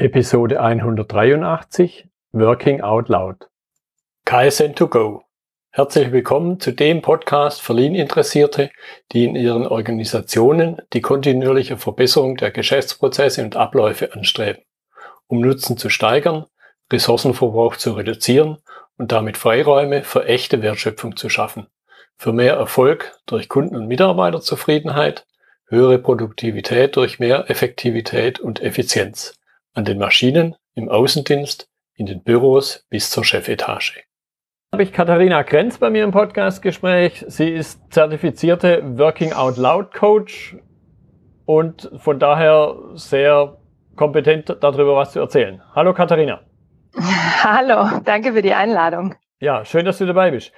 Episode 183 Working Out Loud. KSN 2 go. Herzlich willkommen zu dem Podcast für Lean-Interessierte, die in ihren Organisationen die kontinuierliche Verbesserung der Geschäftsprozesse und Abläufe anstreben, um Nutzen zu steigern, Ressourcenverbrauch zu reduzieren und damit Freiräume für echte Wertschöpfung zu schaffen, für mehr Erfolg durch Kunden- und Mitarbeiterzufriedenheit, höhere Produktivität durch mehr Effektivität und Effizienz an den Maschinen, im Außendienst, in den Büros bis zur Chefetage. Habe ich Katharina Krenz bei mir im Podcastgespräch. Sie ist zertifizierte Working Out Loud Coach und von daher sehr kompetent darüber was zu erzählen. Hallo Katharina. Hallo, danke für die Einladung. Ja, schön, dass du dabei bist.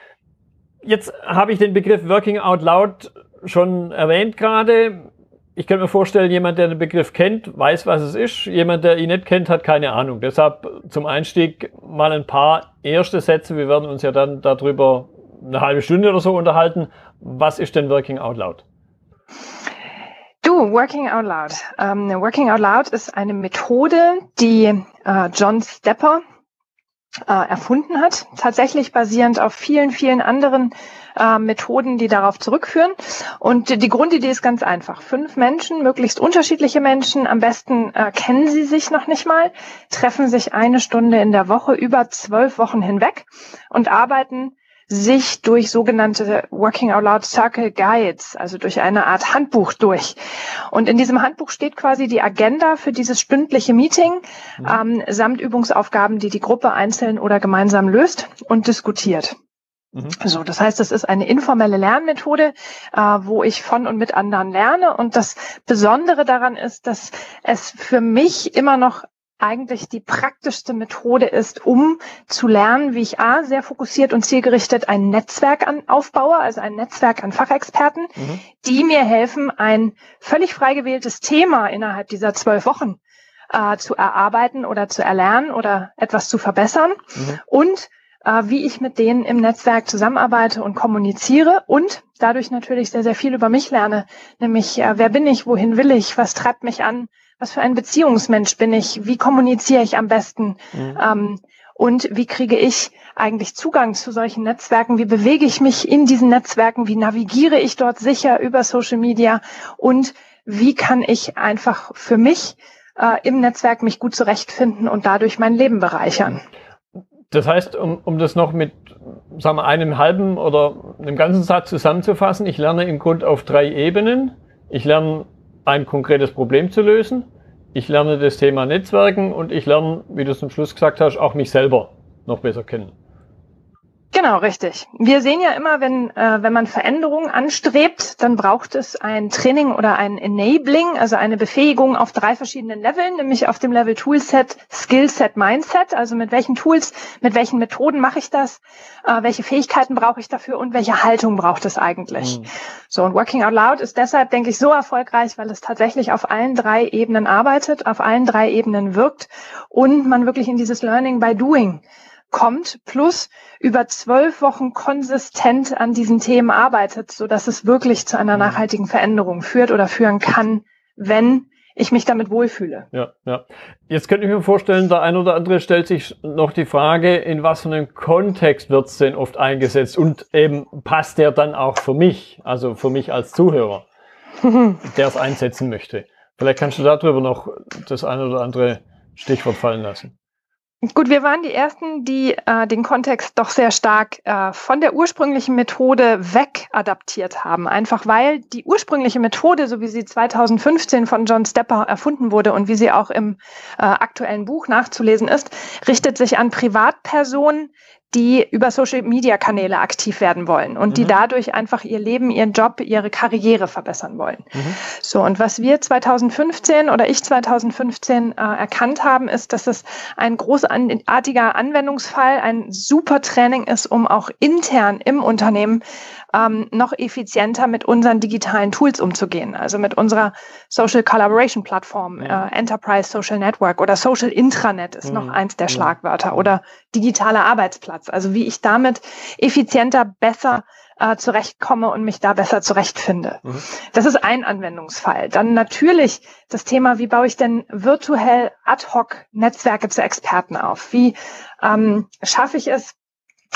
Jetzt habe ich den Begriff Working Out Loud schon erwähnt gerade ich kann mir vorstellen, jemand, der den Begriff kennt, weiß, was es ist. Jemand, der ihn nicht kennt, hat keine Ahnung. Deshalb zum Einstieg mal ein paar erste Sätze. Wir werden uns ja dann darüber eine halbe Stunde oder so unterhalten. Was ist denn Working Out Loud? Du, Working Out Loud. Um, ähm, Working Out Loud ist eine Methode, die uh, John Stepper uh, erfunden hat. Tatsächlich basierend auf vielen, vielen anderen äh, Methoden, die darauf zurückführen. Und die Grundidee ist ganz einfach. Fünf Menschen, möglichst unterschiedliche Menschen, am besten äh, kennen sie sich noch nicht mal, treffen sich eine Stunde in der Woche über zwölf Wochen hinweg und arbeiten sich durch sogenannte Working Out Loud Circle Guides, also durch eine Art Handbuch durch. Und in diesem Handbuch steht quasi die Agenda für dieses stündliche Meeting mhm. ähm, samt Übungsaufgaben, die die Gruppe einzeln oder gemeinsam löst und diskutiert. Mhm. So, das heißt, es ist eine informelle Lernmethode, äh, wo ich von und mit anderen lerne. Und das Besondere daran ist, dass es für mich immer noch eigentlich die praktischste Methode ist, um zu lernen, wie ich A, sehr fokussiert und zielgerichtet ein Netzwerk an aufbaue, also ein Netzwerk an Fachexperten, mhm. die mir helfen, ein völlig frei gewähltes Thema innerhalb dieser zwölf Wochen äh, zu erarbeiten oder zu erlernen oder etwas zu verbessern mhm. und äh, wie ich mit denen im Netzwerk zusammenarbeite und kommuniziere und dadurch natürlich sehr, sehr viel über mich lerne, nämlich äh, wer bin ich, wohin will ich, was treibt mich an, was für ein Beziehungsmensch bin ich, wie kommuniziere ich am besten mhm. ähm, und wie kriege ich eigentlich Zugang zu solchen Netzwerken, wie bewege ich mich in diesen Netzwerken, wie navigiere ich dort sicher über Social Media und wie kann ich einfach für mich äh, im Netzwerk mich gut zurechtfinden und dadurch mein Leben bereichern. Das heißt, um, um das noch mit sagen wir, einem halben oder einem ganzen Satz zusammenzufassen, ich lerne im Grunde auf drei Ebenen. Ich lerne ein konkretes Problem zu lösen, ich lerne das Thema Netzwerken und ich lerne, wie du zum Schluss gesagt hast, auch mich selber noch besser kennen. Genau, richtig. Wir sehen ja immer, wenn, äh, wenn man Veränderungen anstrebt, dann braucht es ein Training oder ein Enabling, also eine Befähigung auf drei verschiedenen Leveln, nämlich auf dem Level Toolset, Skillset, Mindset, also mit welchen Tools, mit welchen Methoden mache ich das, äh, welche Fähigkeiten brauche ich dafür und welche Haltung braucht es eigentlich. Mhm. So, und Working Out Loud ist deshalb, denke ich, so erfolgreich, weil es tatsächlich auf allen drei Ebenen arbeitet, auf allen drei Ebenen wirkt und man wirklich in dieses Learning by Doing kommt, plus über zwölf Wochen konsistent an diesen Themen arbeitet, so dass es wirklich zu einer mhm. nachhaltigen Veränderung führt oder führen kann, wenn ich mich damit wohlfühle. Ja, ja. Jetzt könnte ich mir vorstellen, der ein oder andere stellt sich noch die Frage, in was für einem Kontext wird es denn oft eingesetzt und eben passt der dann auch für mich, also für mich als Zuhörer, der es einsetzen möchte. Vielleicht kannst du darüber noch das ein oder andere Stichwort fallen lassen. Gut, wir waren die Ersten, die äh, den Kontext doch sehr stark äh, von der ursprünglichen Methode weg adaptiert haben. Einfach weil die ursprüngliche Methode, so wie sie 2015 von John Stepper erfunden wurde und wie sie auch im äh, aktuellen Buch nachzulesen ist, richtet sich an Privatpersonen, die über Social-Media-Kanäle aktiv werden wollen und mhm. die dadurch einfach ihr Leben, ihren Job, ihre Karriere verbessern wollen. Mhm. So, und was wir 2015 oder ich 2015 äh, erkannt haben, ist, dass es ein großartiger Anwendungsfall, ein super Training ist, um auch intern im Unternehmen ähm, noch effizienter mit unseren digitalen Tools umzugehen. Also mit unserer Social Collaboration Plattform, äh, Enterprise Social Network oder Social Intranet ist mhm. noch eins der Schlagwörter oder digitaler Arbeitsplatz. Also wie ich damit effizienter, besser äh, zurechtkomme und mich da besser zurechtfinde. Mhm. Das ist ein Anwendungsfall. Dann natürlich das Thema, wie baue ich denn virtuell ad hoc Netzwerke zu Experten auf? Wie ähm, schaffe ich es,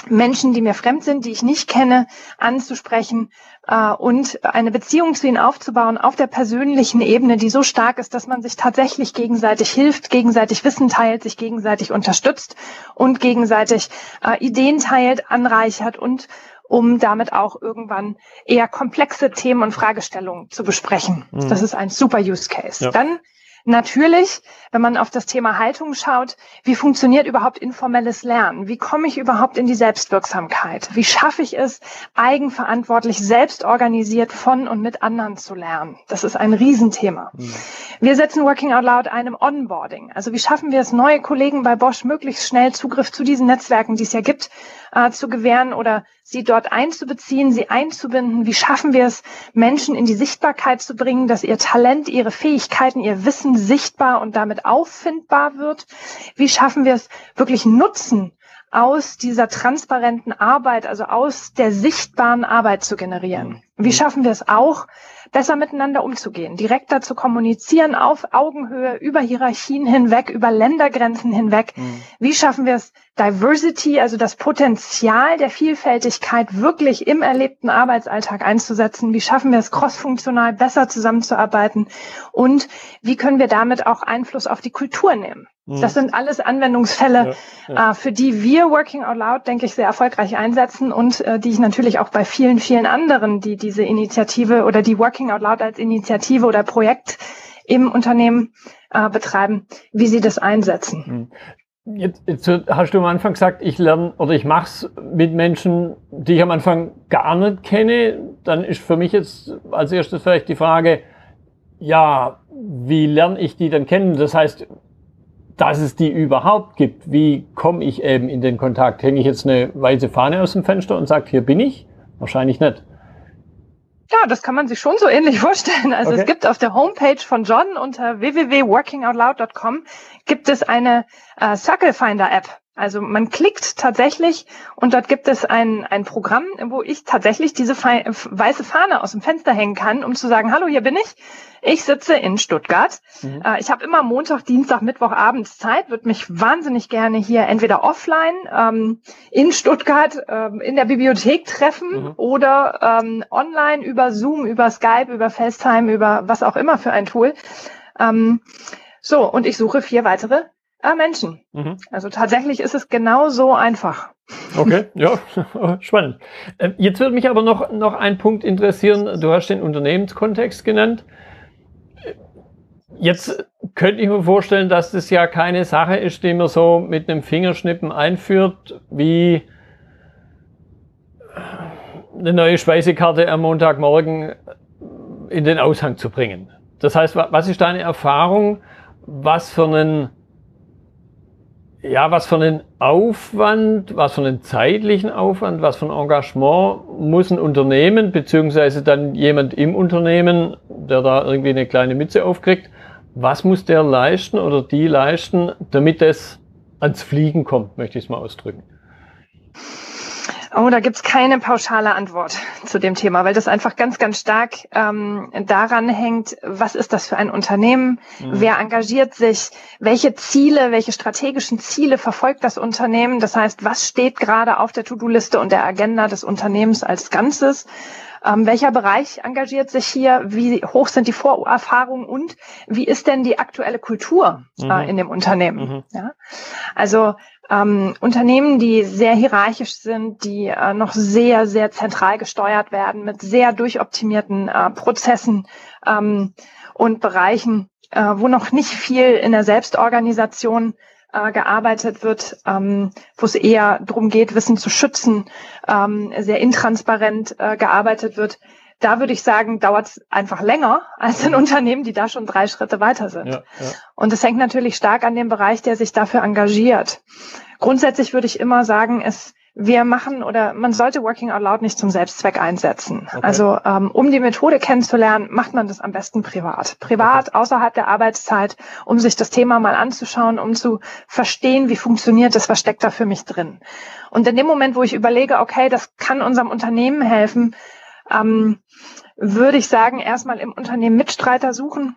Menschen, die mir fremd sind, die ich nicht kenne, anzusprechen äh, und eine Beziehung zu ihnen aufzubauen auf der persönlichen Ebene, die so stark ist, dass man sich tatsächlich gegenseitig hilft, gegenseitig Wissen teilt, sich gegenseitig unterstützt und gegenseitig äh, Ideen teilt, anreichert und um damit auch irgendwann eher komplexe Themen und Fragestellungen zu besprechen. Mhm. Das ist ein super Use Case. Ja. Dann Natürlich, wenn man auf das Thema Haltung schaut, wie funktioniert überhaupt informelles Lernen? Wie komme ich überhaupt in die Selbstwirksamkeit? Wie schaffe ich es, eigenverantwortlich, selbst organisiert von und mit anderen zu lernen? Das ist ein Riesenthema. Mhm. Wir setzen Working Out Loud einem Onboarding. Also wie schaffen wir es, neue Kollegen bei Bosch möglichst schnell Zugriff zu diesen Netzwerken, die es ja gibt, äh, zu gewähren oder sie dort einzubeziehen, sie einzubinden? Wie schaffen wir es, Menschen in die Sichtbarkeit zu bringen, dass ihr Talent, ihre Fähigkeiten, ihr Wissen sichtbar und damit auffindbar wird? Wie schaffen wir es, wirklich Nutzen aus dieser transparenten Arbeit, also aus der sichtbaren Arbeit zu generieren? Wie mhm. schaffen wir es auch, besser miteinander umzugehen, direkter zu kommunizieren auf Augenhöhe, über Hierarchien hinweg, über Ländergrenzen hinweg. Mhm. Wie schaffen wir es, Diversity, also das Potenzial der Vielfältigkeit wirklich im erlebten Arbeitsalltag einzusetzen? Wie schaffen wir es, crossfunktional besser zusammenzuarbeiten? Und wie können wir damit auch Einfluss auf die Kultur nehmen? Mhm. Das sind alles Anwendungsfälle, ja, ja. Äh, für die wir Working Out Loud, denke ich, sehr erfolgreich einsetzen und äh, die ich natürlich auch bei vielen, vielen anderen, die diese Initiative oder die Working Out Loud als Initiative oder Projekt im Unternehmen äh, betreiben, wie sie das einsetzen. Mhm. Jetzt, jetzt, hast du am Anfang gesagt, ich lerne oder ich mache es mit Menschen, die ich am Anfang gar nicht kenne. Dann ist für mich jetzt als erstes vielleicht die Frage, ja, wie lerne ich die dann kennen? Das heißt, dass es die überhaupt gibt. Wie komme ich eben in den Kontakt? Hänge ich jetzt eine weiße Fahne aus dem Fenster und sage, hier bin ich? Wahrscheinlich nicht. Ja, das kann man sich schon so ähnlich vorstellen. Also okay. es gibt auf der Homepage von John unter www.workingoutloud.com gibt es eine äh, Circle Finder App. Also man klickt tatsächlich und dort gibt es ein, ein Programm, wo ich tatsächlich diese weiße Fahne aus dem Fenster hängen kann, um zu sagen, hallo, hier bin ich. Ich sitze in Stuttgart. Mhm. Äh, ich habe immer Montag, Dienstag, Mittwoch abends Zeit, würde mich wahnsinnig gerne hier entweder offline ähm, in Stuttgart ähm, in der Bibliothek treffen mhm. oder ähm, online über Zoom, über Skype, über FaceTime, über was auch immer für ein Tool. Ähm, so, und ich suche vier weitere Ah, Menschen. Mhm. Also tatsächlich ist es genau so einfach. Okay, ja, spannend. Ähm, jetzt würde mich aber noch, noch ein Punkt interessieren. Du hast den Unternehmenskontext genannt. Jetzt könnte ich mir vorstellen, dass das ja keine Sache ist, die man so mit einem Fingerschnippen einführt, wie eine neue Speisekarte am Montagmorgen in den Aushang zu bringen. Das heißt, was ist deine Erfahrung? Was für einen ja, was für einen Aufwand, was für einen zeitlichen Aufwand, was ein Engagement muss ein Unternehmen, beziehungsweise dann jemand im Unternehmen, der da irgendwie eine kleine Mütze aufkriegt, was muss der leisten oder die leisten, damit es ans Fliegen kommt, möchte ich es mal ausdrücken. Oh, da gibt's keine pauschale Antwort zu dem Thema, weil das einfach ganz, ganz stark ähm, daran hängt, was ist das für ein Unternehmen, mhm. wer engagiert sich, welche Ziele, welche strategischen Ziele verfolgt das Unternehmen. Das heißt, was steht gerade auf der To-Do-Liste und der Agenda des Unternehmens als Ganzes. Ähm, welcher Bereich engagiert sich hier? Wie hoch sind die Vorerfahrungen und wie ist denn die aktuelle Kultur äh, mhm. in dem Unternehmen? Mhm. Ja? Also ähm, Unternehmen, die sehr hierarchisch sind, die äh, noch sehr, sehr zentral gesteuert werden mit sehr durchoptimierten äh, Prozessen ähm, und Bereichen, äh, wo noch nicht viel in der Selbstorganisation äh, gearbeitet wird, ähm, wo es eher darum geht, Wissen zu schützen, ähm, sehr intransparent äh, gearbeitet wird. Da würde ich sagen, dauert es einfach länger als in Unternehmen, die da schon drei Schritte weiter sind. Ja, ja. Und es hängt natürlich stark an dem Bereich, der sich dafür engagiert. Grundsätzlich würde ich immer sagen, es wir machen oder man sollte Working Out Loud nicht zum Selbstzweck einsetzen. Okay. Also ähm, um die Methode kennenzulernen, macht man das am besten privat. Privat, okay. außerhalb der Arbeitszeit, um sich das Thema mal anzuschauen, um zu verstehen, wie funktioniert das, was steckt da für mich drin. Und in dem Moment, wo ich überlege, okay, das kann unserem Unternehmen helfen, ähm, würde ich sagen, erstmal im Unternehmen Mitstreiter suchen,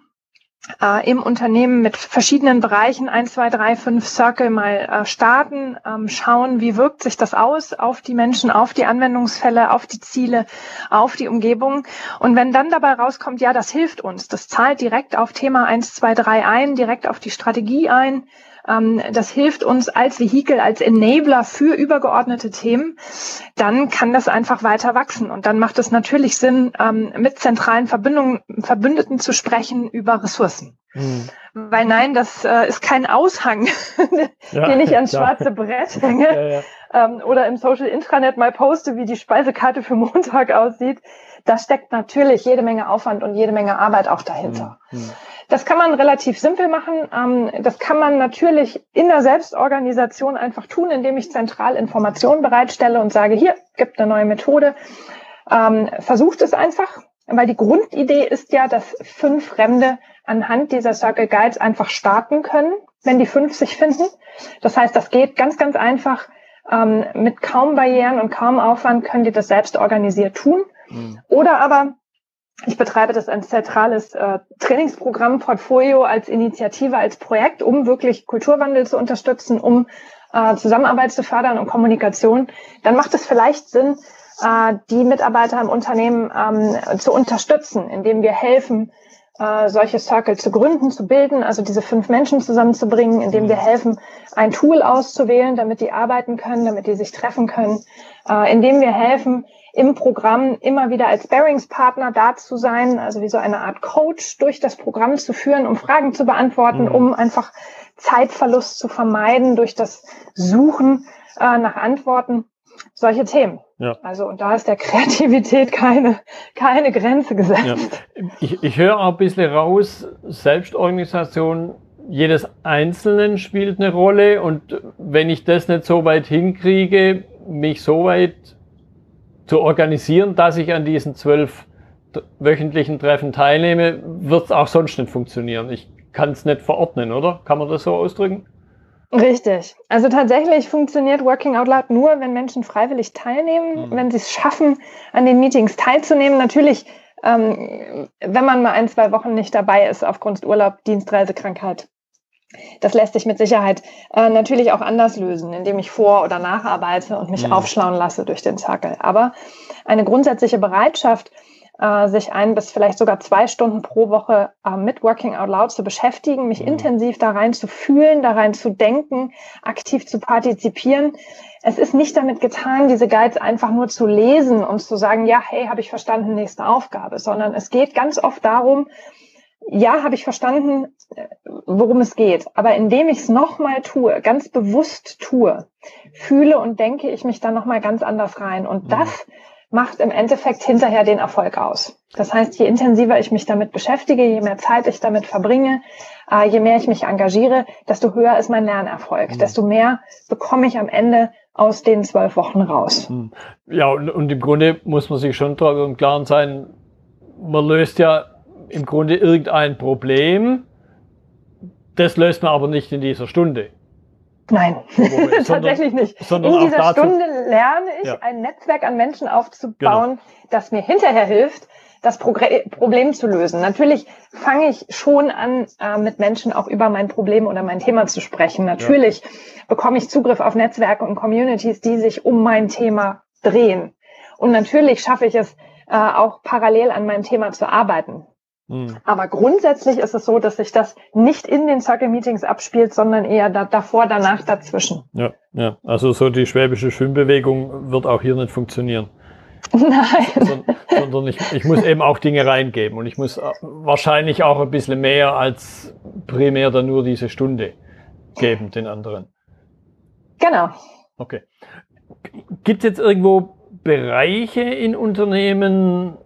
äh, im Unternehmen mit verschiedenen Bereichen, 1, 2, 3, 5 Circle mal äh, starten, ähm, schauen, wie wirkt sich das aus auf die Menschen, auf die Anwendungsfälle, auf die Ziele, auf die Umgebung. Und wenn dann dabei rauskommt, ja, das hilft uns, das zahlt direkt auf Thema 1, 2, 3 ein, direkt auf die Strategie ein, das hilft uns als Vehikel, als Enabler für übergeordnete Themen, dann kann das einfach weiter wachsen. Und dann macht es natürlich Sinn, ähm, mit zentralen Verbindungen, Verbündeten zu sprechen über Ressourcen. Mhm. Weil nein, das äh, ist kein Aushang, ja, den ich ans schwarze Brett hänge ja, ja. Ähm, oder im Social Intranet mal poste, wie die Speisekarte für Montag aussieht. Da steckt natürlich jede Menge Aufwand und jede Menge Arbeit auch dahinter. Mhm. Das kann man relativ simpel machen. Ähm, das kann man natürlich in der Selbstorganisation einfach tun, indem ich zentral Informationen bereitstelle und sage, hier gibt eine neue Methode. Ähm, versucht es einfach, weil die Grundidee ist ja, dass fünf Fremde anhand dieser Circle Guides einfach starten können, wenn die fünf sich finden. Das heißt, das geht ganz, ganz einfach. Ähm, mit kaum Barrieren und kaum Aufwand können die das selbst organisiert tun. Mhm. Oder aber ich betreibe das als zentrales äh, Trainingsprogramm Portfolio als Initiative, als Projekt, um wirklich Kulturwandel zu unterstützen, um äh, Zusammenarbeit zu fördern und Kommunikation. Dann macht es vielleicht Sinn, äh, die Mitarbeiter im Unternehmen ähm, zu unterstützen, indem wir helfen, äh, solche Circle zu gründen, zu bilden, also diese fünf Menschen zusammenzubringen, indem wir helfen, ein Tool auszuwählen, damit die arbeiten können, damit die sich treffen können, äh, indem wir helfen, im Programm immer wieder als Bearingspartner da zu sein, also wie so eine Art Coach durch das Programm zu führen, um Fragen zu beantworten, mhm. um einfach Zeitverlust zu vermeiden durch das Suchen äh, nach Antworten. Solche Themen. Ja. Also und da ist der Kreativität keine, keine Grenze gesetzt. Ja. Ich, ich höre auch ein bisschen raus, Selbstorganisation jedes Einzelnen spielt eine Rolle und wenn ich das nicht so weit hinkriege, mich so weit zu organisieren, dass ich an diesen zwölf wöchentlichen Treffen teilnehme, wird es auch sonst nicht funktionieren. Ich kann es nicht verordnen, oder? Kann man das so ausdrücken? Richtig. Also tatsächlich funktioniert Working Out Loud nur, wenn Menschen freiwillig teilnehmen, mhm. wenn sie es schaffen, an den Meetings teilzunehmen. Natürlich, ähm, wenn man mal ein, zwei Wochen nicht dabei ist aufgrund Urlaub, Dienstreise, Krankheit, das lässt sich mit Sicherheit äh, natürlich auch anders lösen, indem ich vor- oder nacharbeite und mich mhm. aufschlauen lasse durch den Zackel. Aber eine grundsätzliche Bereitschaft, äh, sich ein bis vielleicht sogar zwei Stunden pro Woche äh, mit Working Out Loud zu beschäftigen, mich mhm. intensiv da rein zu fühlen, da rein zu denken, aktiv zu partizipieren. Es ist nicht damit getan, diese Guides einfach nur zu lesen und zu sagen, ja, hey, habe ich verstanden, nächste Aufgabe, sondern es geht ganz oft darum, ja, habe ich verstanden, äh, worum es geht. Aber indem ich es nochmal tue, ganz bewusst tue, fühle und denke ich mich dann nochmal ganz anders rein. Und mhm. das macht im Endeffekt hinterher den Erfolg aus. Das heißt, je intensiver ich mich damit beschäftige, je mehr Zeit ich damit verbringe, äh, je mehr ich mich engagiere, desto höher ist mein Lernerfolg, mhm. desto mehr bekomme ich am Ende aus den zwölf Wochen raus. Mhm. Ja, und, und im Grunde muss man sich schon darüber im Klaren sein, man löst ja im Grunde irgendein Problem. Das löst man aber nicht in dieser Stunde. Nein, sondern, tatsächlich nicht. in dieser dazu, Stunde lerne ich, ja. ein Netzwerk an Menschen aufzubauen, genau. das mir hinterher hilft, das Problem zu lösen. Natürlich fange ich schon an, äh, mit Menschen auch über mein Problem oder mein Thema zu sprechen. Natürlich ja. bekomme ich Zugriff auf Netzwerke und Communities, die sich um mein Thema drehen. Und natürlich schaffe ich es, äh, auch parallel an meinem Thema zu arbeiten. Mhm. Aber grundsätzlich ist es so, dass sich das nicht in den Circle-Meetings abspielt, sondern eher da, davor, danach, dazwischen. Ja, ja. Also so die schwäbische Schwimmbewegung wird auch hier nicht funktionieren. Nein. Sondern, sondern ich, ich muss eben auch Dinge reingeben und ich muss äh, wahrscheinlich auch ein bisschen mehr als primär dann nur diese Stunde geben den anderen. Genau. Okay. Gibt es jetzt irgendwo Bereiche in Unternehmen,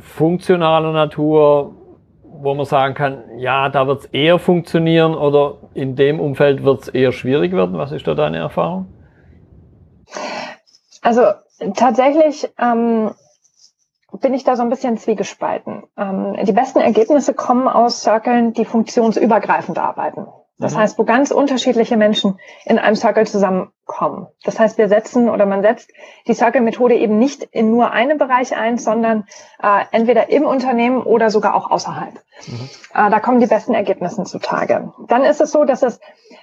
funktionaler Natur, wo man sagen kann, ja, da wird es eher funktionieren oder in dem Umfeld wird es eher schwierig werden? Was ist da deine Erfahrung? Also tatsächlich ähm, bin ich da so ein bisschen zwiegespalten. Ähm, die besten Ergebnisse kommen aus Circlen, die funktionsübergreifend arbeiten. Das mhm. heißt, wo ganz unterschiedliche Menschen in einem Circle zusammenkommen. Das heißt, wir setzen oder man setzt die Circle-Methode eben nicht in nur einem Bereich ein, sondern äh, entweder im Unternehmen oder sogar auch außerhalb. Mhm. Äh, da kommen die besten Ergebnisse zutage. Dann ist es so, dass es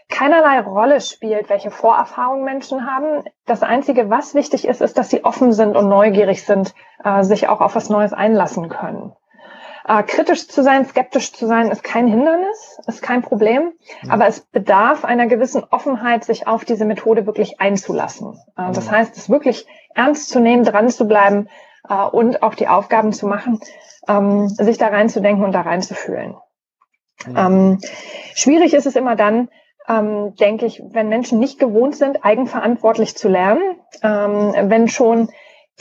keinerlei Rolle spielt, welche Vorerfahrungen Menschen haben. Das Einzige, was wichtig ist, ist, dass sie offen sind und neugierig sind, äh, sich auch auf was Neues einlassen können. Äh, kritisch zu sein, skeptisch zu sein, ist kein Hindernis, ist kein Problem, mhm. aber es bedarf einer gewissen Offenheit, sich auf diese Methode wirklich einzulassen. Äh, das mhm. heißt, es wirklich ernst zu nehmen, dran zu bleiben äh, und auch die Aufgaben zu machen, ähm, sich da reinzudenken und da reinzufühlen. Mhm. Ähm, schwierig ist es immer dann, ähm, denke ich, wenn Menschen nicht gewohnt sind, eigenverantwortlich zu lernen, ähm, wenn schon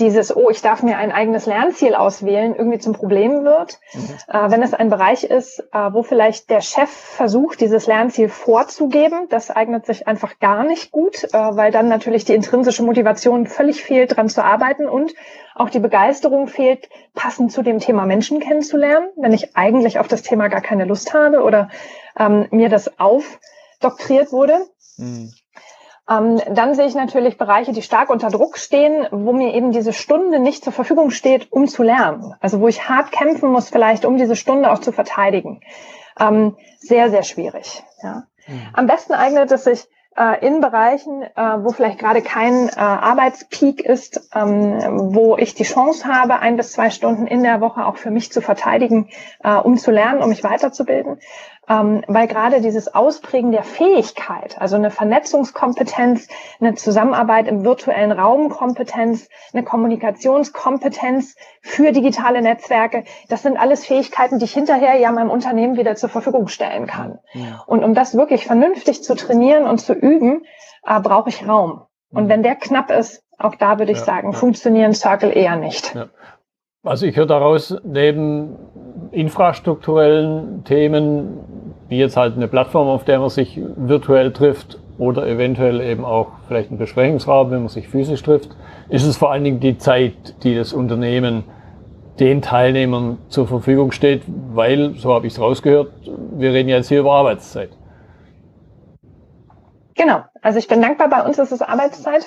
dieses, oh, ich darf mir ein eigenes Lernziel auswählen, irgendwie zum Problem wird. Mhm. Äh, wenn es ein Bereich ist, äh, wo vielleicht der Chef versucht, dieses Lernziel vorzugeben, das eignet sich einfach gar nicht gut, äh, weil dann natürlich die intrinsische Motivation völlig fehlt, dran zu arbeiten und auch die Begeisterung fehlt, passend zu dem Thema Menschen kennenzulernen, wenn ich eigentlich auf das Thema gar keine Lust habe oder ähm, mir das aufdoktriert wurde. Mhm. Ähm, dann sehe ich natürlich Bereiche, die stark unter Druck stehen, wo mir eben diese Stunde nicht zur Verfügung steht, um zu lernen. Also wo ich hart kämpfen muss, vielleicht um diese Stunde auch zu verteidigen. Ähm, sehr, sehr schwierig. Ja. Mhm. Am besten eignet es sich äh, in Bereichen, äh, wo vielleicht gerade kein äh, Arbeitspeak ist, ähm, wo ich die Chance habe, ein bis zwei Stunden in der Woche auch für mich zu verteidigen, äh, um zu lernen, um mich weiterzubilden ähm, weil gerade dieses Ausprägen der Fähigkeit, also eine Vernetzungskompetenz, eine Zusammenarbeit im virtuellen Raum Kompetenz, eine Kommunikationskompetenz für digitale Netzwerke, das sind alles Fähigkeiten, die ich hinterher ja meinem Unternehmen wieder zur Verfügung stellen kann. Ja. Und um das wirklich vernünftig zu trainieren und zu üben, äh, brauche ich Raum. Und mhm. wenn der knapp ist, auch da würde ich ja, sagen, ja. funktionieren Circle eher nicht. Ja. Also ich höre daraus, neben infrastrukturellen Themen, wie jetzt halt eine Plattform, auf der man sich virtuell trifft oder eventuell eben auch vielleicht ein Besprechungsraum, wenn man sich physisch trifft, ist es vor allen Dingen die Zeit, die das Unternehmen den Teilnehmern zur Verfügung steht, weil, so habe ich es rausgehört, wir reden jetzt hier über Arbeitszeit. Genau, also ich bin dankbar, bei uns ist es Arbeitszeit.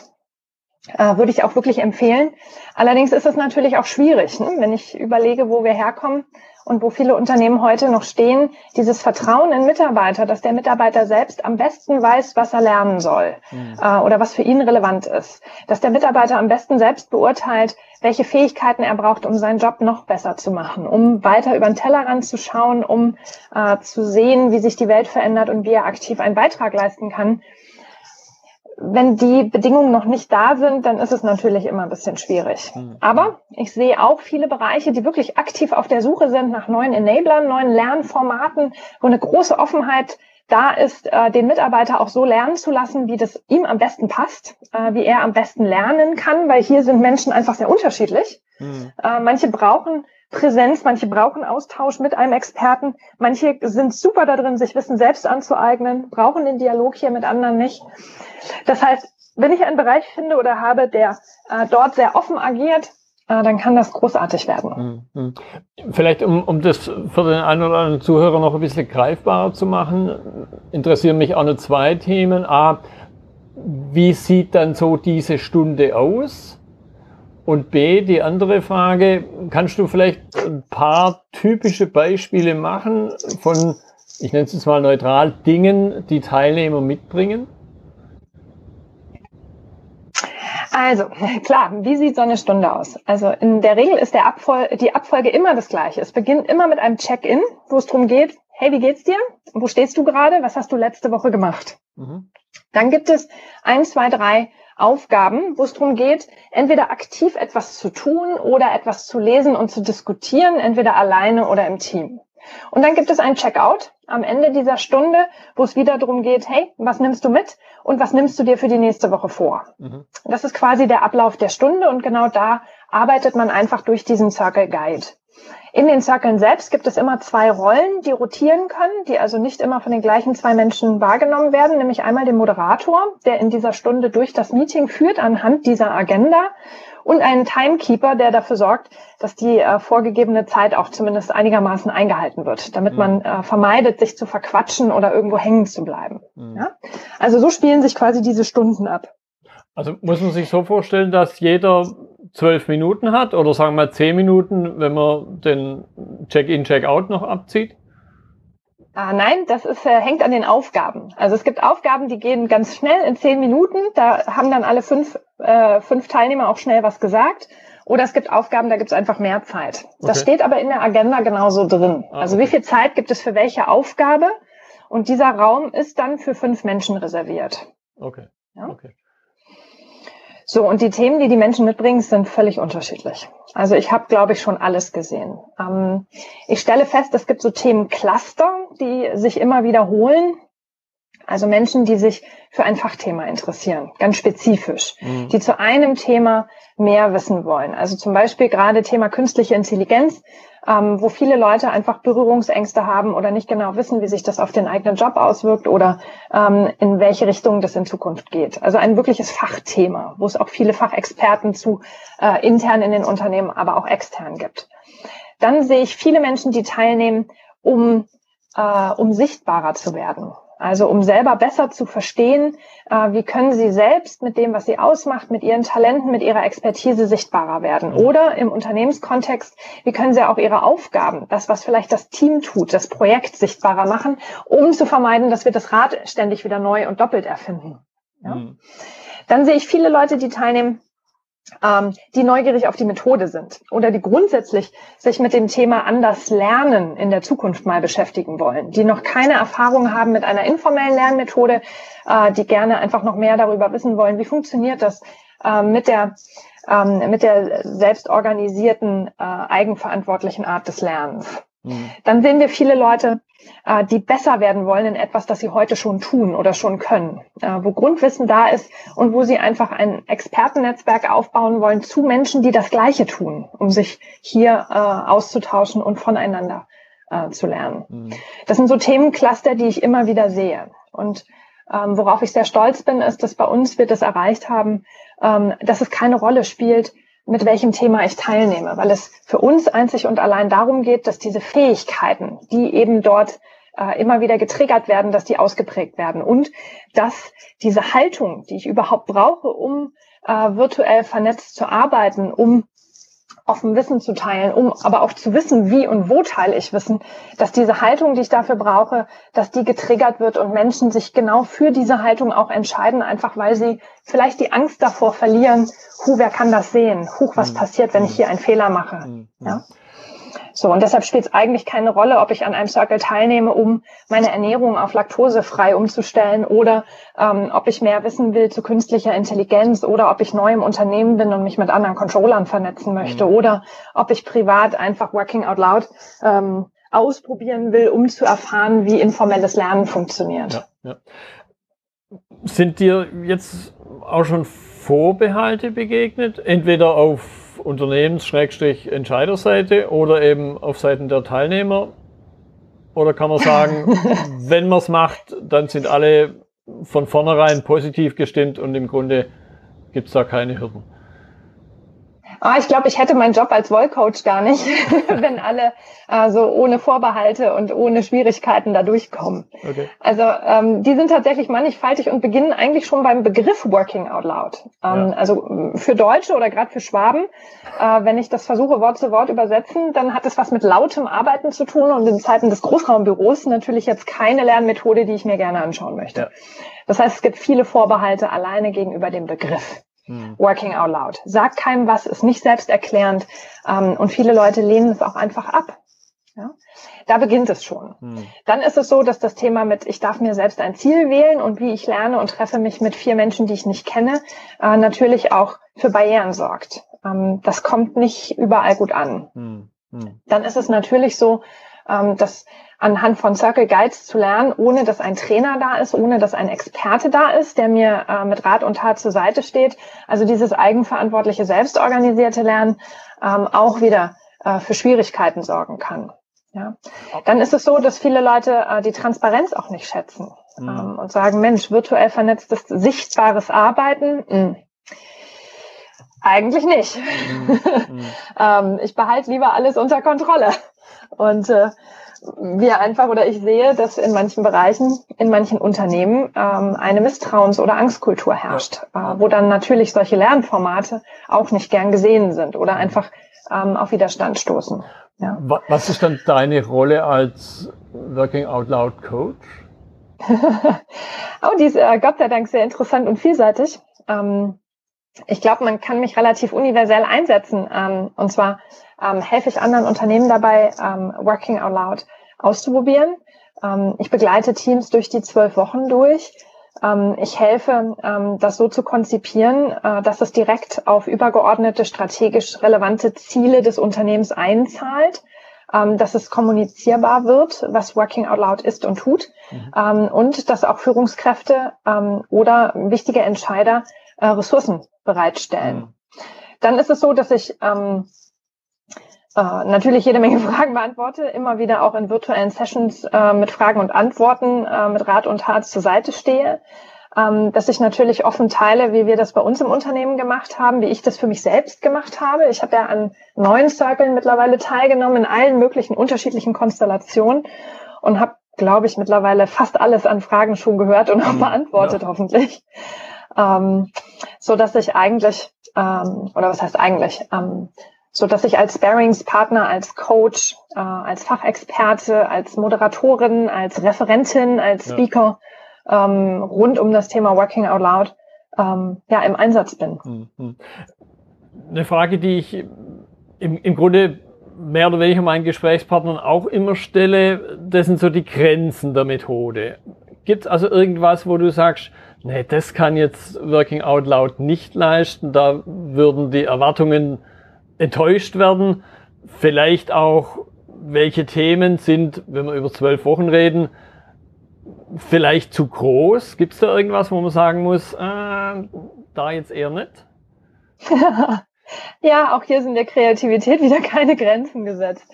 Äh, würde ich auch wirklich empfehlen. Allerdings ist es natürlich auch schwierig, ne? wenn ich überlege, wo wir herkommen und wo viele Unternehmen heute noch stehen, dieses Vertrauen in Mitarbeiter, dass der Mitarbeiter selbst am besten weiß, was er lernen soll mhm. äh, oder was für ihn relevant ist, dass der Mitarbeiter am besten selbst beurteilt, welche Fähigkeiten er braucht, um seinen Job noch besser zu machen, um weiter über den Tellerrand zu schauen, um äh, zu sehen, wie sich die Welt verändert und wie er aktiv einen Beitrag leisten kann wenn die Bedingungen noch nicht da sind, dann ist es natürlich immer ein bisschen schwierig. Mhm. Aber ich sehe auch viele Bereiche, die wirklich aktiv auf der Suche sind nach neuen Enablern, neuen Lernformaten, wo eine große Offenheit da ist, äh, den Mitarbeiter auch so lernen zu lassen, wie das ihm am besten passt, äh, wie er am besten lernen kann, weil hier sind Menschen einfach sehr unterschiedlich. Mhm. Äh, manche brauchen Präsenz, manche brauchen Austausch mit einem Experten, manche sind super da drin, sich Wissen selbst anzueignen, brauchen den Dialog hier mit anderen nicht. Das heißt, wenn ich einen Bereich finde oder habe, der äh, dort sehr offen agiert, äh, dann kann das großartig werden. Mhm. Vielleicht, um, um das für den einen oder anderen Zuhörer noch ein bisschen greifbarer zu machen, interessieren mich auch noch zwei Themen. A, wie sieht dann so diese Stunde aus? Und B, die andere Frage, kannst du vielleicht ein paar typische Beispiele machen von, ich nenne es jetzt mal neutral, Dingen, die Teilnehmer mitbringen? Also, klar, wie sieht so eine Stunde aus? Also in der Regel ist der Abfol die Abfolge immer das gleiche. Es beginnt immer mit einem Check-in, wo es darum geht, hey, wie geht's dir? Wo stehst du gerade? Was hast du letzte Woche gemacht? Mhm. Dann gibt es ein, zwei, drei Aufgaben, wo es darum geht, entweder aktiv etwas zu tun oder etwas zu lesen und zu diskutieren, entweder alleine oder im Team. Und dann gibt es ein Checkout am Ende dieser Stunde, wo es wieder darum geht, hey, was nimmst du mit und was nimmst du dir für die nächste Woche vor? Mhm. Das ist quasi der Ablauf der Stunde und genau da arbeitet man einfach durch diesen Circle Guide. In den Circles selbst gibt es immer zwei Rollen, die rotieren können, die also nicht immer von den gleichen zwei Menschen wahrgenommen werden, nämlich einmal den Moderator, der in dieser Stunde durch das Meeting führt anhand dieser Agenda und einen Timekeeper, der dafür sorgt, dass die äh, vorgegebene Zeit auch zumindest einigermaßen eingehalten wird, damit mhm. man äh, vermeidet, sich zu verquatschen oder irgendwo hängen zu bleiben. Mhm. Ja? Also so spielen sich quasi diese Stunden ab. Also muss man sich so vorstellen, dass jeder zwölf Minuten hat oder sagen wir zehn Minuten, wenn man den Check-in, Check-out noch abzieht? Ah, nein, das ist, äh, hängt an den Aufgaben. Also es gibt Aufgaben, die gehen ganz schnell in zehn Minuten. Da haben dann alle fünf, äh, fünf Teilnehmer auch schnell was gesagt. Oder es gibt Aufgaben, da gibt es einfach mehr Zeit. Okay. Das steht aber in der Agenda genauso drin. Ah, also okay. wie viel Zeit gibt es für welche Aufgabe? Und dieser Raum ist dann für fünf Menschen reserviert. Okay. Ja? okay. So, und die Themen, die die Menschen mitbringen, sind völlig unterschiedlich. Also ich habe, glaube ich, schon alles gesehen. Ähm, ich stelle fest, es gibt so Themencluster, die sich immer wiederholen. Also Menschen, die sich für ein Fachthema interessieren, ganz spezifisch, mhm. die zu einem Thema mehr wissen wollen. Also zum Beispiel gerade Thema künstliche Intelligenz ähm, wo viele Leute einfach Berührungsängste haben oder nicht genau wissen, wie sich das auf den eigenen Job auswirkt oder ähm, in welche Richtung das in Zukunft geht. Also ein wirkliches Fachthema, wo es auch viele Fachexperten zu äh, intern in den Unternehmen, aber auch extern gibt. Dann sehe ich viele Menschen, die teilnehmen, um, äh, um sichtbarer zu werden. Also um selber besser zu verstehen, äh, wie können sie selbst mit dem, was sie ausmacht, mit ihren Talenten, mit ihrer Expertise sichtbarer werden. Oder im Unternehmenskontext, wie können sie auch ihre Aufgaben, das, was vielleicht das Team tut, das Projekt sichtbarer machen, um zu vermeiden, dass wir das Rad ständig wieder neu und doppelt erfinden. Ja? Mhm. Dann sehe ich viele Leute, die teilnehmen, ähm, die neugierig auf die Methode sind oder die grundsätzlich sich mit dem Thema anders lernen in der Zukunft mal beschäftigen wollen, die noch keine Erfahrung haben mit einer informellen Lernmethode, äh, die gerne einfach noch mehr darüber wissen wollen, wie funktioniert das äh, mit der ähm, mit der selbstorganisierten, äh, eigenverantwortlichen Art des Lernens. Mhm. Dann sehen wir viele Leute, äh, die besser werden wollen in etwas, das sie heute schon tun oder schon können, äh, wo Grundwissen da ist und wo sie einfach ein Expertennetzwerk aufbauen wollen zu Menschen, die das Gleiche tun, um sich hier äh, auszutauschen und voneinander zu lernen. Mhm. Das sind so Themencluster, die ich immer wieder sehe. Und ähm, worauf ich sehr stolz bin, ist, dass bei uns wir das erreicht haben, ähm, dass es keine Rolle spielt, mit welchem Thema ich teilnehme, weil es für uns einzig und allein darum geht, dass diese Fähigkeiten, die eben dort äh, immer wieder getriggert werden, dass die ausgeprägt werden. Und dass diese Haltung, die ich überhaupt brauche, um äh, virtuell vernetzt zu arbeiten, um offen Wissen zu teilen, um aber auch zu wissen, wie und wo teile ich Wissen, dass diese Haltung, die ich dafür brauche, dass die getriggert wird und Menschen sich genau für diese Haltung auch entscheiden, einfach weil sie vielleicht die Angst davor verlieren, hu, wer kann das sehen? Huch, was mhm. passiert, wenn ich hier einen Fehler mache? Mhm. Ja? So, und deshalb spielt es eigentlich keine Rolle, ob ich an einem Circle teilnehme, um meine Ernährung auf laktosefrei umzustellen oder ähm, ob ich mehr wissen will zu künstlicher Intelligenz oder ob ich neu im Unternehmen bin und mich mit anderen Controllern vernetzen möchte mhm. oder ob ich privat einfach Working Out Loud ähm, ausprobieren will, um zu erfahren, wie informelles Lernen funktioniert. Ja, ja. Sind dir jetzt auch schon Vorbehalte begegnet? Entweder auf Unternehmens-Entscheiderseite oder eben auf Seiten der Teilnehmer? Oder kann man sagen, wenn man es macht, dann sind alle von vornherein positiv gestimmt und im Grunde gibt es da keine Hürden? Ah, ich glaube, ich hätte meinen Job als Wollcoach gar nicht, wenn alle äh, so ohne Vorbehalte und ohne Schwierigkeiten da durchkommen. Okay. Also ähm, die sind tatsächlich mannigfaltig und beginnen eigentlich schon beim Begriff Working Out Loud. Ähm, ja. Also für Deutsche oder gerade für Schwaben, äh, wenn ich das versuche Wort zu Wort übersetzen, dann hat es was mit lautem Arbeiten zu tun und in Zeiten des Großraumbüros natürlich jetzt keine Lernmethode, die ich mir gerne anschauen möchte. Ja. Das heißt, es gibt viele Vorbehalte alleine gegenüber dem Begriff. Hm. Working out loud. Sagt keinem was, ist nicht selbsterklärend ähm, und viele Leute lehnen es auch einfach ab. Ja? Da beginnt es schon. Hm. Dann ist es so, dass das Thema mit, ich darf mir selbst ein Ziel wählen und wie ich lerne und treffe mich mit vier Menschen, die ich nicht kenne, äh, natürlich auch für Barrieren sorgt. Ähm, das kommt nicht überall gut an. Hm. hm. Dann ist es natürlich so, ähm, dass anhand von Circle Guides zu lernen, ohne dass ein Trainer da ist, ohne dass ein Experte da ist, der mir äh, mit Rat und Tat zur Seite steht. Also dieses eigenverantwortliche, selbstorganisierte Lernen ähm, auch wieder äh, für Schwierigkeiten sorgen kann. Ja. Dann ist es so, dass viele Leute äh, die Transparenz auch nicht schätzen mhm. ähm, und sagen, Mensch, virtuell vernetztes, sichtbares Arbeiten, mh, hm, eigentlich nicht. Mhm. ähm, ich behalte lieber alles unter Kontrolle. Und äh, wir einfach oder ich sehe, dass in manchen Bereichen, in manchen Unternehmen ähm, eine Misstrauens- oder Angstkultur herrscht, äh, wo dann natürlich solche Lernformate auch nicht gern gesehen sind oder einfach ähm, auf Widerstand stoßen. Ja. Was ist dann deine Rolle als Working Out Loud Coach? oh, die ist äh, Gott sei Dank sehr interessant und vielseitig. Ähm, ich glaube, man kann mich relativ universell einsetzen. Ähm, und zwar ähm, helfe ich anderen Unternehmen dabei, ähm, Working Out Loud auszuprobieren. Ähm, ich begleite Teams durch die zwölf Wochen durch. Ähm, ich helfe, ähm, das so zu konzipieren, äh, dass es direkt auf übergeordnete, strategisch relevante Ziele des Unternehmens einzahlt, ähm, dass es kommunizierbar wird, was Working Out Loud ist und tut mhm. und dass auch Führungskräfte oder wichtige Entscheider äh, Ressourcen bereitstellen. Mhm. Dann ist es so, dass ich ähm, äh, natürlich jede Menge Fragen beantworte, immer wieder auch in virtuellen Sessions äh, mit Fragen und Antworten, äh, mit Rat und Tat zur Seite stehe. Ähm, dass ich natürlich offen teile, wie wir das bei uns im Unternehmen gemacht haben, wie ich das für mich selbst gemacht habe. Ich habe ja an neun Circles mittlerweile teilgenommen, in allen möglichen unterschiedlichen Konstellationen und habe, glaube ich, mittlerweile fast alles an Fragen schon gehört und auch mhm. beantwortet, ja. hoffentlich. Ähm, so dass ich eigentlich, ähm, oder was heißt eigentlich, ähm, so dass ich als Sparringspartner, als Coach, äh, als Fachexperte, als Moderatorin, als Referentin, als Speaker ja. ähm, rund um das Thema Working Out Loud ähm, ja im Einsatz bin. Mhm. Eine Frage, die ich im, im Grunde mehr oder weniger meinen Gesprächspartnern auch immer stelle, das sind so die Grenzen der Methode. Gibt es also irgendwas, wo du sagst, nee, das kann jetzt Working Out Loud nicht leisten, da würden die Erwartungen enttäuscht werden. Vielleicht auch, welche Themen sind, wenn wir über zwölf Wochen reden, vielleicht zu groß? Gibt es da irgendwas, wo man sagen muss, äh, da jetzt eher nicht? ja, auch hier sind der Kreativität wieder keine Grenzen gesetzt.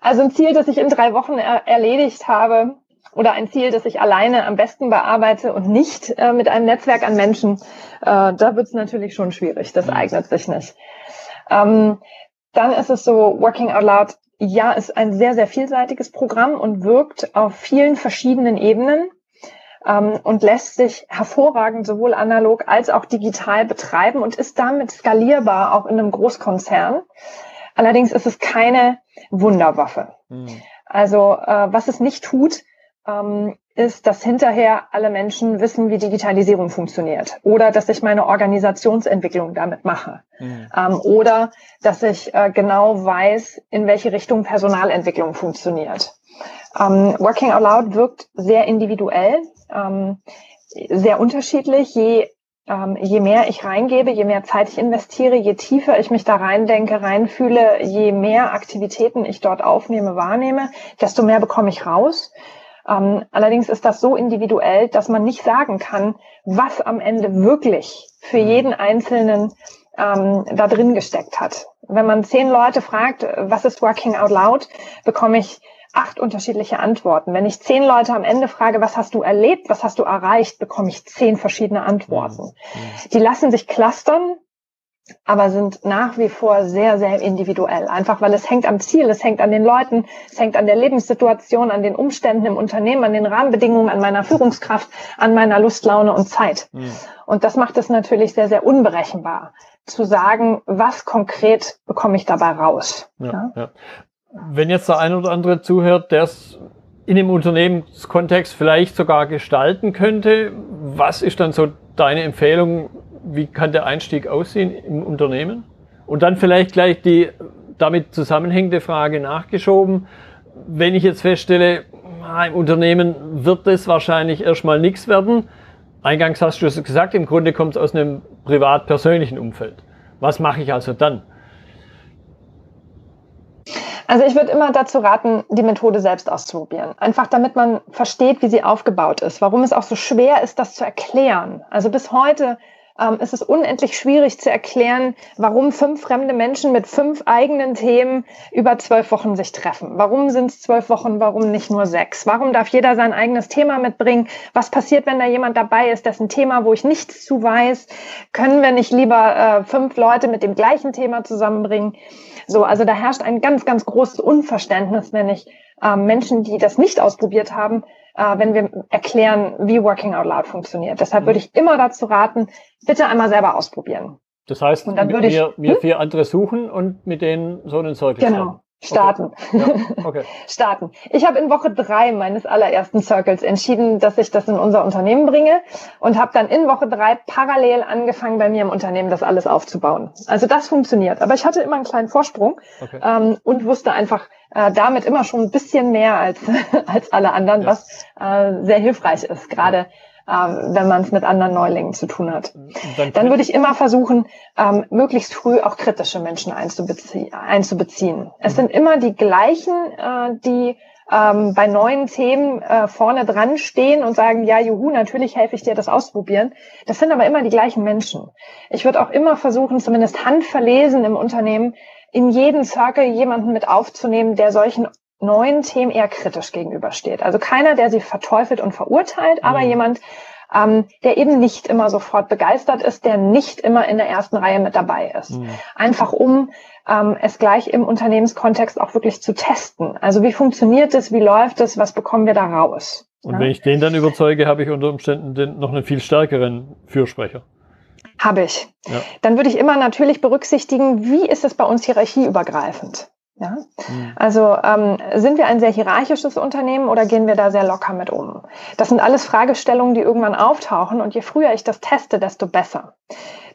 Also ein Ziel, das ich in drei Wochen er erledigt habe, oder ein Ziel, das ich alleine am besten bearbeite und nicht äh, mit einem Netzwerk an Menschen, äh, da wird es natürlich schon schwierig. Das mhm. eignet sich nicht. Ähm, dann ist es so, Working Out Loud, ja, ist ein sehr, sehr vielseitiges Programm und wirkt auf vielen verschiedenen Ebenen ähm, und lässt sich hervorragend sowohl analog als auch digital betreiben und ist damit skalierbar auch in einem Großkonzern. Allerdings ist es keine Wunderwaffe. Mhm. Also äh, was es nicht tut, ähm, ist, dass hinterher alle Menschen wissen, wie Digitalisierung funktioniert oder dass ich meine Organisationsentwicklung damit mache mhm. ähm, oder dass ich äh, genau weiß, in welche Richtung Personalentwicklung funktioniert. Ähm, Working Out Loud wirkt sehr individuell, ähm, sehr unterschiedlich. Je, ähm, je mehr ich reingebe, je mehr Zeit ich investiere, je tiefer ich mich da reindenke, reinfühle, je mehr Aktivitäten ich dort aufnehme, wahrnehme, desto mehr bekomme ich raus. Ähm, allerdings ist das so individuell, dass man nicht sagen kann, was am Ende wirklich für mhm. jeden Einzelnen ähm, da drin gesteckt hat. Wenn man zehn Leute fragt, was ist Working Out Loud, bekomme ich acht unterschiedliche Antworten. Wenn ich zehn Leute am Ende frage, was hast du erlebt, was hast du erreicht, bekomme ich zehn verschiedene Antworten. Mhm. Die lassen sich clustern aber sind nach wie vor sehr, sehr individuell. Einfach weil es hängt am Ziel, es hängt an den Leuten, es hängt an der Lebenssituation, an den Umständen im Unternehmen, an den Rahmenbedingungen, an meiner Führungskraft, an meiner Lust, Laune und Zeit. Mhm. Und das macht es natürlich sehr, sehr unberechenbar, zu sagen, was konkret bekomme ich dabei raus. Ja, ja. Wenn jetzt der eine oder andere zuhört, der es in dem Unternehmenskontext vielleicht sogar gestalten könnte, was ist dann so deine Empfehlung, wie kann der Einstieg aussehen im Unternehmen? Und dann vielleicht gleich die damit zusammenhängende Frage nachgeschoben. Wenn ich jetzt feststelle, im Unternehmen wird das wahrscheinlich erstmal nichts werden. Eingangs hast du es gesagt, im Grunde kommt es aus einem privat-persönlichen Umfeld. Was mache ich also dann? Also ich würde immer dazu raten, die Methode selbst auszuprobieren. Einfach damit man versteht, wie sie aufgebaut ist, warum es auch so schwer ist, das zu erklären. Also bis heute ähm, ist unendlich schwierig zu erklären, warum fünf fremde Menschen mit fünf eigenen Themen über zwölf Wochen sich treffen. Warum sind es zwölf Wochen, warum nicht nur sechs? Warum darf jeder sein eigenes Thema mitbringen? Was passiert, wenn da jemand dabei ist, dessen Thema, wo ich nichts zu weiß? Können wir nicht lieber äh, fünf Leute mit dem gleichen Thema zusammenbringen? So, also da herrscht ein ganz, ganz großes Unverständnis, wenn ich äh, Menschen, die das nicht ausprobiert haben, äh, wenn wir erklären, wie Working Out Loud funktioniert. Deshalb mhm. würde ich immer dazu raten, bitte einmal selber ausprobieren. Das heißt, und dann würde wir, ich, wir hm? vier andere suchen und mit denen so einen Circle Genau. Haben. Starten. Okay. Ja, okay. Starten. Ich habe in Woche drei meines allerersten Circles entschieden, dass ich das in unser Unternehmen bringe und habe dann in Woche drei parallel angefangen, bei mir im Unternehmen das alles aufzubauen. Also das funktioniert. Aber ich hatte immer einen kleinen Vorsprung okay. ähm, und wusste einfach äh, damit immer schon ein bisschen mehr als, als alle anderen, ja. was äh, sehr hilfreich ist, gerade ähm, wenn man es mit anderen Neulingen zu tun hat. Dann, Dann würde ich immer versuchen, ähm, möglichst früh auch kritische Menschen einzubezie einzubeziehen. Es mhm. sind immer die gleichen, äh, die ähm, bei neuen Themen äh, vorne dran stehen und sagen, ja, juhu, natürlich helfe ich dir, das ausprobieren. Das sind aber immer die gleichen Menschen. Ich würde auch immer versuchen, zumindest handverlesen im Unternehmen, in jeden Circle jemanden mit aufzunehmen, der solchen neuen Themen eher kritisch gegenübersteht. Also keiner, der sie verteufelt und verurteilt, aber mhm. jemand, ähm, der eben nicht immer sofort begeistert ist, der nicht immer in der ersten Reihe mit dabei ist. Mhm. Einfach um ähm, es gleich im Unternehmenskontext auch wirklich zu testen. Also wie funktioniert es, wie läuft es, was bekommen wir da raus? Und ja? wenn ich den dann überzeuge, habe ich unter Umständen den, noch einen viel stärkeren Fürsprecher. Habe ich. Ja. Dann würde ich immer natürlich berücksichtigen, wie ist es bei uns hierarchieübergreifend? Ja? Mhm. Also ähm, sind wir ein sehr hierarchisches Unternehmen oder gehen wir da sehr locker mit um? Das sind alles Fragestellungen, die irgendwann auftauchen und je früher ich das teste, desto besser.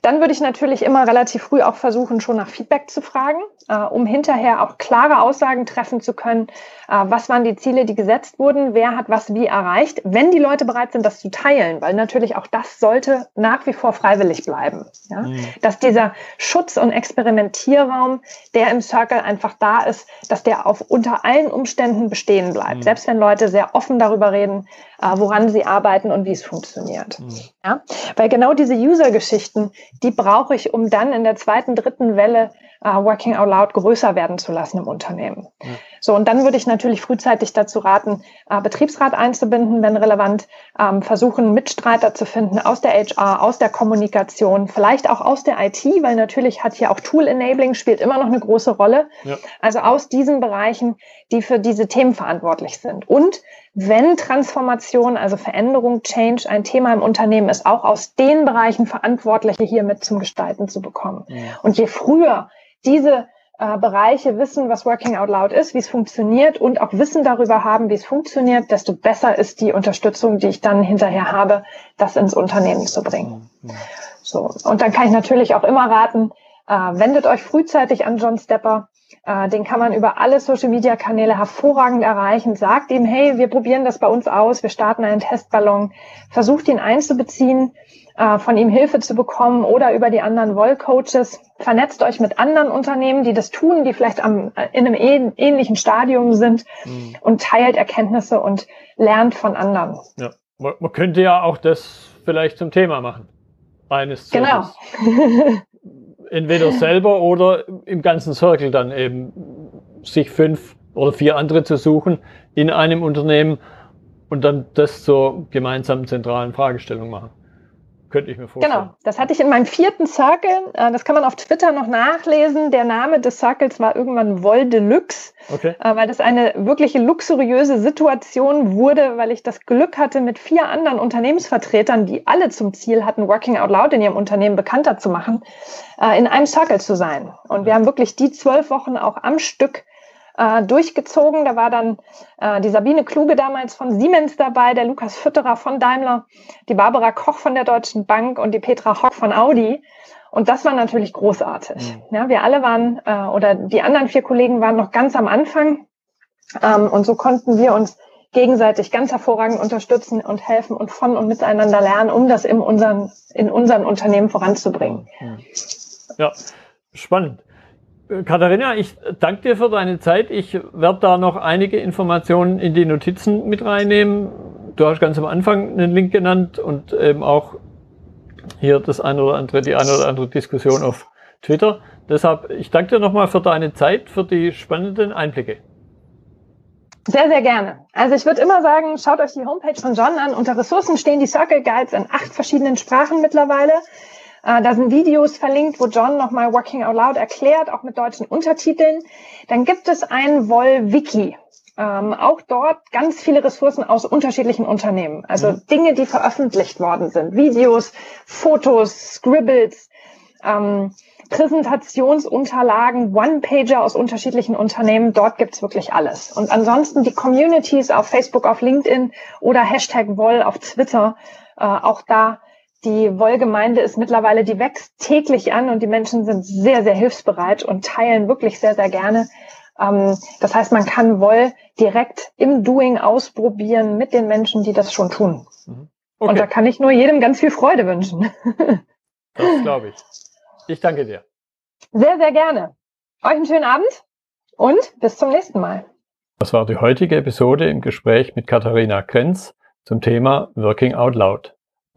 Dann würde ich natürlich immer relativ früh auch versuchen, schon nach Feedback zu fragen, äh, um hinterher auch klare Aussagen treffen zu können, was waren die Ziele, die gesetzt wurden, wer hat was wie erreicht, wenn die Leute bereit sind, das zu teilen, weil natürlich auch das sollte nach wie vor freiwillig bleiben. Ja? Mhm. Dass dieser Schutz- und Experimentierraum, der im Circle einfach da ist, dass der auf unter allen Umständen bestehen bleibt, mhm. selbst wenn Leute sehr offen darüber reden, äh, woran sie arbeiten und wie es funktioniert. Mhm. Ja? Weil genau diese User-Geschichten, die brauche ich, um dann in der zweiten, dritten Welle uh, Working Out Loud größer werden zu lassen im Unternehmen. Ja. So, und dann würde ich natürlich frühzeitig dazu raten, uh, Betriebsrat einzubinden, wenn relevant, ähm, versuchen, Mitstreiter zu finden aus der HR, aus der Kommunikation, vielleicht auch aus der IT, weil natürlich hat hier auch Tool Enabling spielt immer noch eine große Rolle. Ja. Also aus diesen Bereichen, die für diese Themen verantwortlich sind. Und wenn Transformation, also Veränderung, Change ein Thema im Unternehmen ist, auch aus den Bereichen Verantwortliche hier mit zum Gestalten zu bekommen. Ja. Und je früher diese äh, Bereiche wissen, was Working Out Loud ist, wie es funktioniert und auch Wissen darüber haben, wie es funktioniert, desto besser ist die Unterstützung, die ich dann hinterher habe, das ins Unternehmen zu bringen. Ja. So. Und dann kann ich natürlich auch immer raten, äh, wendet euch frühzeitig an John Stepper. Äh, den kann man über alle Social-Media-Kanäle hervorragend erreichen. Sagt ihm, hey, wir probieren das bei uns aus, wir starten einen Testballon. Versucht ihn einzubeziehen, äh, von ihm Hilfe zu bekommen oder über die anderen Woll-Coaches. Vernetzt euch mit anderen Unternehmen, die das tun, die vielleicht am, äh, in einem ähnlichen Stadium sind mhm. und teilt Erkenntnisse und lernt von anderen. Ja. Man könnte ja auch das vielleicht zum Thema machen. Eines Genau. entweder selber oder im ganzen Circle dann eben sich fünf oder vier andere zu suchen in einem Unternehmen und dann das zur gemeinsamen zentralen Fragestellung machen. Könnte ich mir vorstellen. Genau, das hatte ich in meinem vierten Circle. Äh, das kann man auf Twitter noch nachlesen. Der Name des Circles war irgendwann Vol Deluxe, okay. Äh, weil das eine wirkliche luxuriöse Situation wurde, weil ich das Glück hatte, mit vier anderen Unternehmensvertretern, die alle zum Ziel hatten, Working Out Loud in ihrem Unternehmen bekannter zu machen, äh, in einem Circle zu sein. Und wir haben wirklich die zwölf Wochen auch am Stück äh, durchgezogen. Da war dann äh, die Sabine Kluge damals von Siemens dabei, der Lukas Fütterer von Daimler, die Barbara Koch von der Deutschen Bank und die Petra Hock von Audi. Und das war natürlich großartig. Mhm. Ja, wir alle waren, äh, oder die anderen vier Kollegen waren noch ganz am Anfang. Ähm, und so konnten wir uns gegenseitig ganz hervorragend unterstützen und helfen und von und miteinander lernen, um das in unseren, in unseren Unternehmen voranzubringen. Mhm. Ja, spannend. Katharina, ich danke dir für deine Zeit. Ich werde da noch einige Informationen in die Notizen mit reinnehmen. Du hast ganz am Anfang einen Link genannt und eben auch hier das eine oder andere, die eine oder andere Diskussion auf Twitter. Deshalb, ich danke dir nochmal für deine Zeit, für die spannenden Einblicke. Sehr, sehr gerne. Also ich würde immer sagen, schaut euch die Homepage von John an. Unter Ressourcen stehen die Circle Guides in acht verschiedenen Sprachen mittlerweile. Äh, da sind Videos verlinkt, wo John nochmal Working Out Loud erklärt, auch mit deutschen Untertiteln. Dann gibt es ein Woll-Wiki. Ähm, auch dort ganz viele Ressourcen aus unterschiedlichen Unternehmen. Also mhm. Dinge, die veröffentlicht worden sind. Videos, Fotos, Scribbles, ähm, Präsentationsunterlagen, One-Pager aus unterschiedlichen Unternehmen. Dort gibt's wirklich alles. Und ansonsten die Communities auf Facebook, auf LinkedIn oder Hashtag Woll auf Twitter. Äh, auch da die Wollgemeinde ist mittlerweile, die wächst täglich an und die Menschen sind sehr, sehr hilfsbereit und teilen wirklich sehr, sehr gerne. Ähm, das heißt, man kann Woll direkt im Doing ausprobieren mit den Menschen, die das schon tun. Mhm. Okay. Und da kann ich nur jedem ganz viel Freude wünschen. Das glaube ich. Ich danke dir. Sehr, sehr gerne. Euch einen schönen Abend und bis zum nächsten Mal. Das war die heutige Episode im Gespräch mit Katharina Krenz zum Thema Working Out Loud.